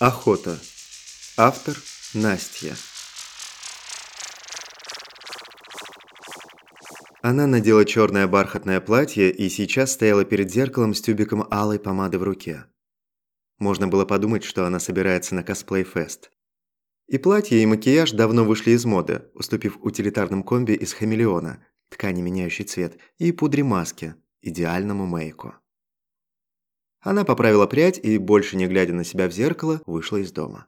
Охота. Автор Настя. Она надела черное бархатное платье и сейчас стояла перед зеркалом с тюбиком алой помады в руке. Можно было подумать, что она собирается на косплей-фест. И платье, и макияж давно вышли из моды, уступив утилитарным комби из хамелеона, ткани меняющий цвет, и пудре маски, идеальному мейку. Она поправила прядь и, больше не глядя на себя в зеркало, вышла из дома.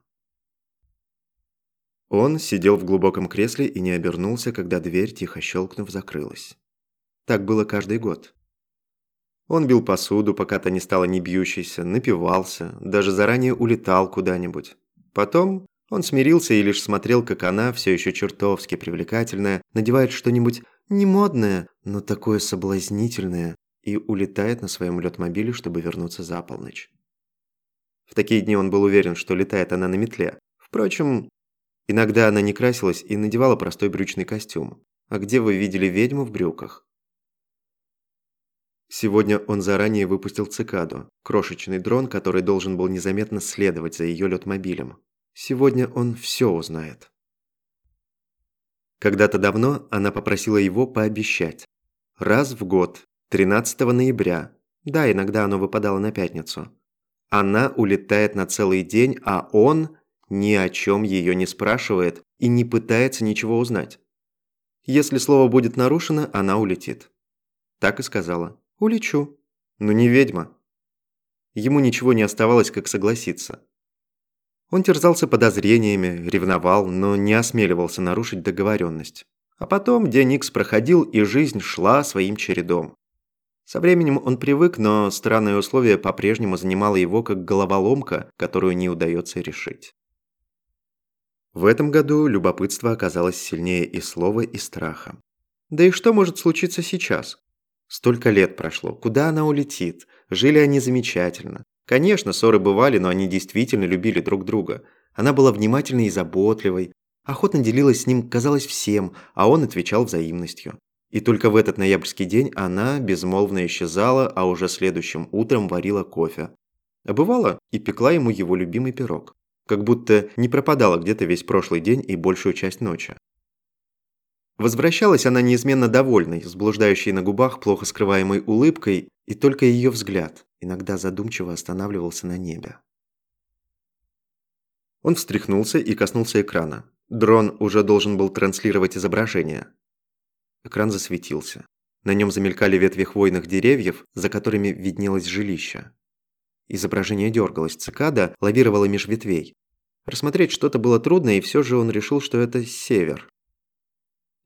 Он сидел в глубоком кресле и не обернулся, когда дверь, тихо щелкнув, закрылась. Так было каждый год. Он бил посуду, пока та не стала не бьющейся, напивался, даже заранее улетал куда-нибудь. Потом он смирился и лишь смотрел, как она, все еще чертовски привлекательная, надевает что-нибудь не модное, но такое соблазнительное, и улетает на своем летмобиле, чтобы вернуться за полночь. В такие дни он был уверен, что летает она на метле. Впрочем, иногда она не красилась и надевала простой брючный костюм. А где вы видели ведьму в брюках? Сегодня он заранее выпустил цикаду, крошечный дрон, который должен был незаметно следовать за ее летмобилем. Сегодня он все узнает. Когда-то давно она попросила его пообещать. Раз в год 13 ноября. Да, иногда оно выпадало на пятницу. Она улетает на целый день, а он ни о чем ее не спрашивает и не пытается ничего узнать. Если слово будет нарушено, она улетит. Так и сказала. «Улечу». Но не ведьма. Ему ничего не оставалось, как согласиться. Он терзался подозрениями, ревновал, но не осмеливался нарушить договоренность. А потом день Икс проходил, и жизнь шла своим чередом. Со временем он привык, но странное условие по-прежнему занимало его как головоломка, которую не удается решить. В этом году любопытство оказалось сильнее и слова, и страха. Да и что может случиться сейчас? Столько лет прошло, куда она улетит? Жили они замечательно. Конечно, ссоры бывали, но они действительно любили друг друга. Она была внимательной и заботливой, охотно делилась с ним, казалось, всем, а он отвечал взаимностью. И только в этот ноябрьский день она безмолвно исчезала, а уже следующим утром варила кофе. А бывало и пекла ему его любимый пирог. Как будто не пропадала где-то весь прошлый день и большую часть ночи. Возвращалась она неизменно довольной, с блуждающей на губах плохо скрываемой улыбкой, и только ее взгляд иногда задумчиво останавливался на небе. Он встряхнулся и коснулся экрана. Дрон уже должен был транслировать изображение. Экран засветился. На нем замелькали ветви хвойных деревьев, за которыми виднелось жилище. Изображение дергалось, цикада лавировала меж ветвей. Рассмотреть что-то было трудно, и все же он решил, что это север.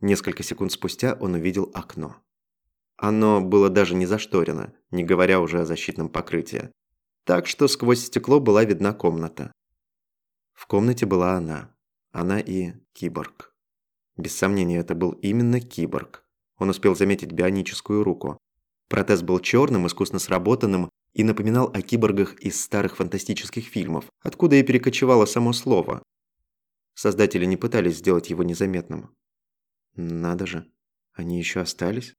Несколько секунд спустя он увидел окно. Оно было даже не зашторено, не говоря уже о защитном покрытии. Так что сквозь стекло была видна комната. В комнате была она. Она и киборг. Без сомнения, это был именно киборг. Он успел заметить бионическую руку. Протез был черным, искусно сработанным и напоминал о киборгах из старых фантастических фильмов, откуда и перекочевало само слово. Создатели не пытались сделать его незаметным. Надо же, они еще остались?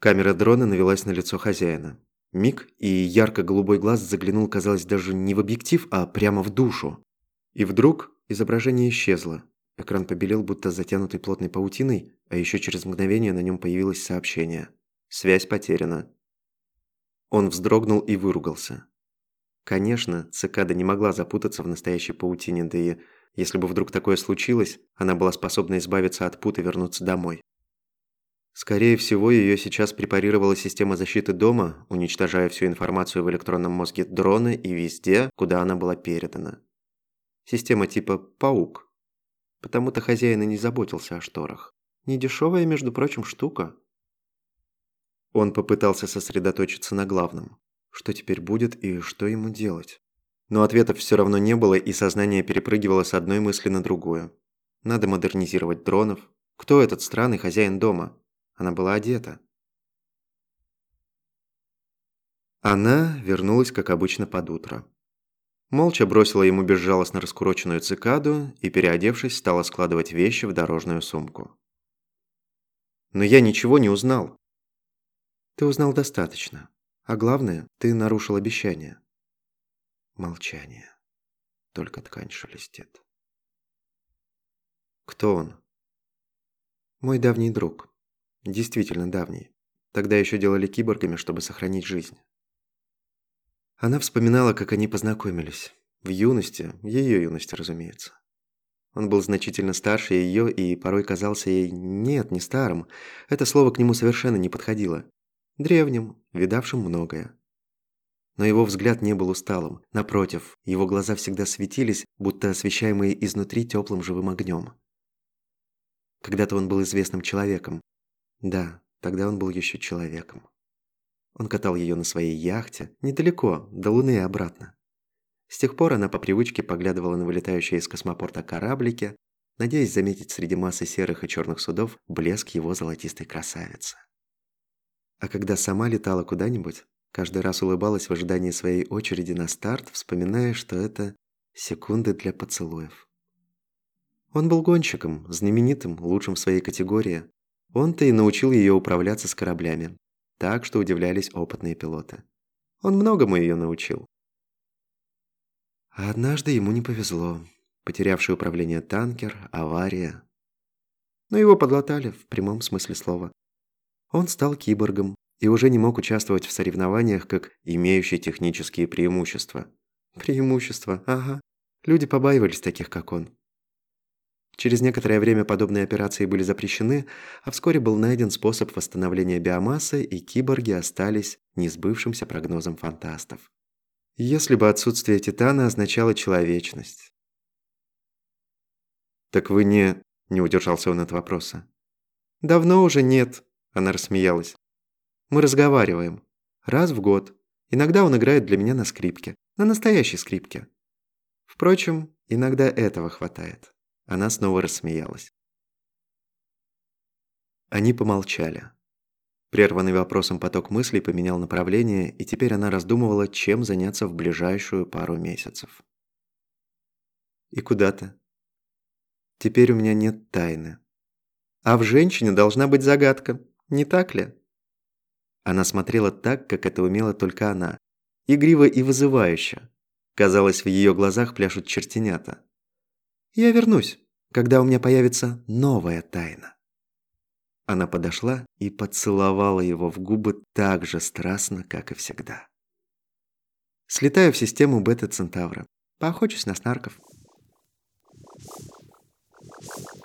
Камера дрона навелась на лицо хозяина. Миг, и ярко-голубой глаз заглянул, казалось, даже не в объектив, а прямо в душу. И вдруг изображение исчезло. Экран побелел, будто затянутый плотной паутиной, а еще через мгновение на нем появилось сообщение. «Связь потеряна». Он вздрогнул и выругался. Конечно, цикада не могла запутаться в настоящей паутине, да и если бы вдруг такое случилось, она была способна избавиться от пут и вернуться домой. Скорее всего, ее сейчас препарировала система защиты дома, уничтожая всю информацию в электронном мозге дрона и везде, куда она была передана. Система типа «Паук», Потому-то хозяин и не заботился о шторах. Недешевая, между прочим, штука. Он попытался сосредоточиться на главном. Что теперь будет и что ему делать? Но ответов все равно не было, и сознание перепрыгивало с одной мысли на другую. Надо модернизировать дронов. Кто этот странный хозяин дома? Она была одета. Она вернулась, как обычно, под утро. Молча бросила ему безжалостно раскуроченную цикаду и, переодевшись, стала складывать вещи в дорожную сумку. «Но я ничего не узнал». «Ты узнал достаточно. А главное, ты нарушил обещание». Молчание. Только ткань шелестит. Кто он? Мой давний друг. Действительно давний. Тогда еще делали киборгами, чтобы сохранить жизнь. Она вспоминала, как они познакомились. В юности, ее юности, разумеется. Он был значительно старше ее и порой казался ей «нет, не старым». Это слово к нему совершенно не подходило. Древним, видавшим многое. Но его взгляд не был усталым. Напротив, его глаза всегда светились, будто освещаемые изнутри теплым живым огнем. Когда-то он был известным человеком. Да, тогда он был еще человеком. Он катал ее на своей яхте, недалеко, до Луны и обратно. С тех пор она по привычке поглядывала на вылетающие из космопорта кораблики, надеясь заметить среди массы серых и черных судов блеск его золотистой красавицы. А когда сама летала куда-нибудь, каждый раз улыбалась в ожидании своей очереди на старт, вспоминая, что это секунды для поцелуев. Он был гонщиком, знаменитым, лучшим в своей категории. Он-то и научил ее управляться с кораблями, так что удивлялись опытные пилоты. Он многому ее научил. Однажды ему не повезло. Потерявший управление танкер, авария. Но его подлатали в прямом смысле слова. Он стал киборгом и уже не мог участвовать в соревнованиях как имеющий технические преимущества. Преимущества, ага. Люди побаивались таких, как он. Через некоторое время подобные операции были запрещены, а вскоре был найден способ восстановления биомассы, и киборги остались несбывшимся прогнозом фантастов если бы отсутствие Титана означало человечность. «Так вы не...» – не удержался он от вопроса. «Давно уже нет», – она рассмеялась. «Мы разговариваем. Раз в год. Иногда он играет для меня на скрипке. На настоящей скрипке. Впрочем, иногда этого хватает». Она снова рассмеялась. Они помолчали. Прерванный вопросом поток мыслей поменял направление, и теперь она раздумывала, чем заняться в ближайшую пару месяцев. «И куда ты?» «Теперь у меня нет тайны. А в женщине должна быть загадка, не так ли?» Она смотрела так, как это умела только она. Игриво и вызывающе. Казалось, в ее глазах пляшут чертенята. «Я вернусь, когда у меня появится новая тайна». Она подошла и поцеловала его в губы так же страстно, как и всегда. Слетаю в систему бета-центавра. Поохочусь на снарков.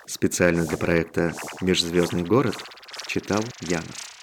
Специально для проекта «Межзвездный город» читал Янов.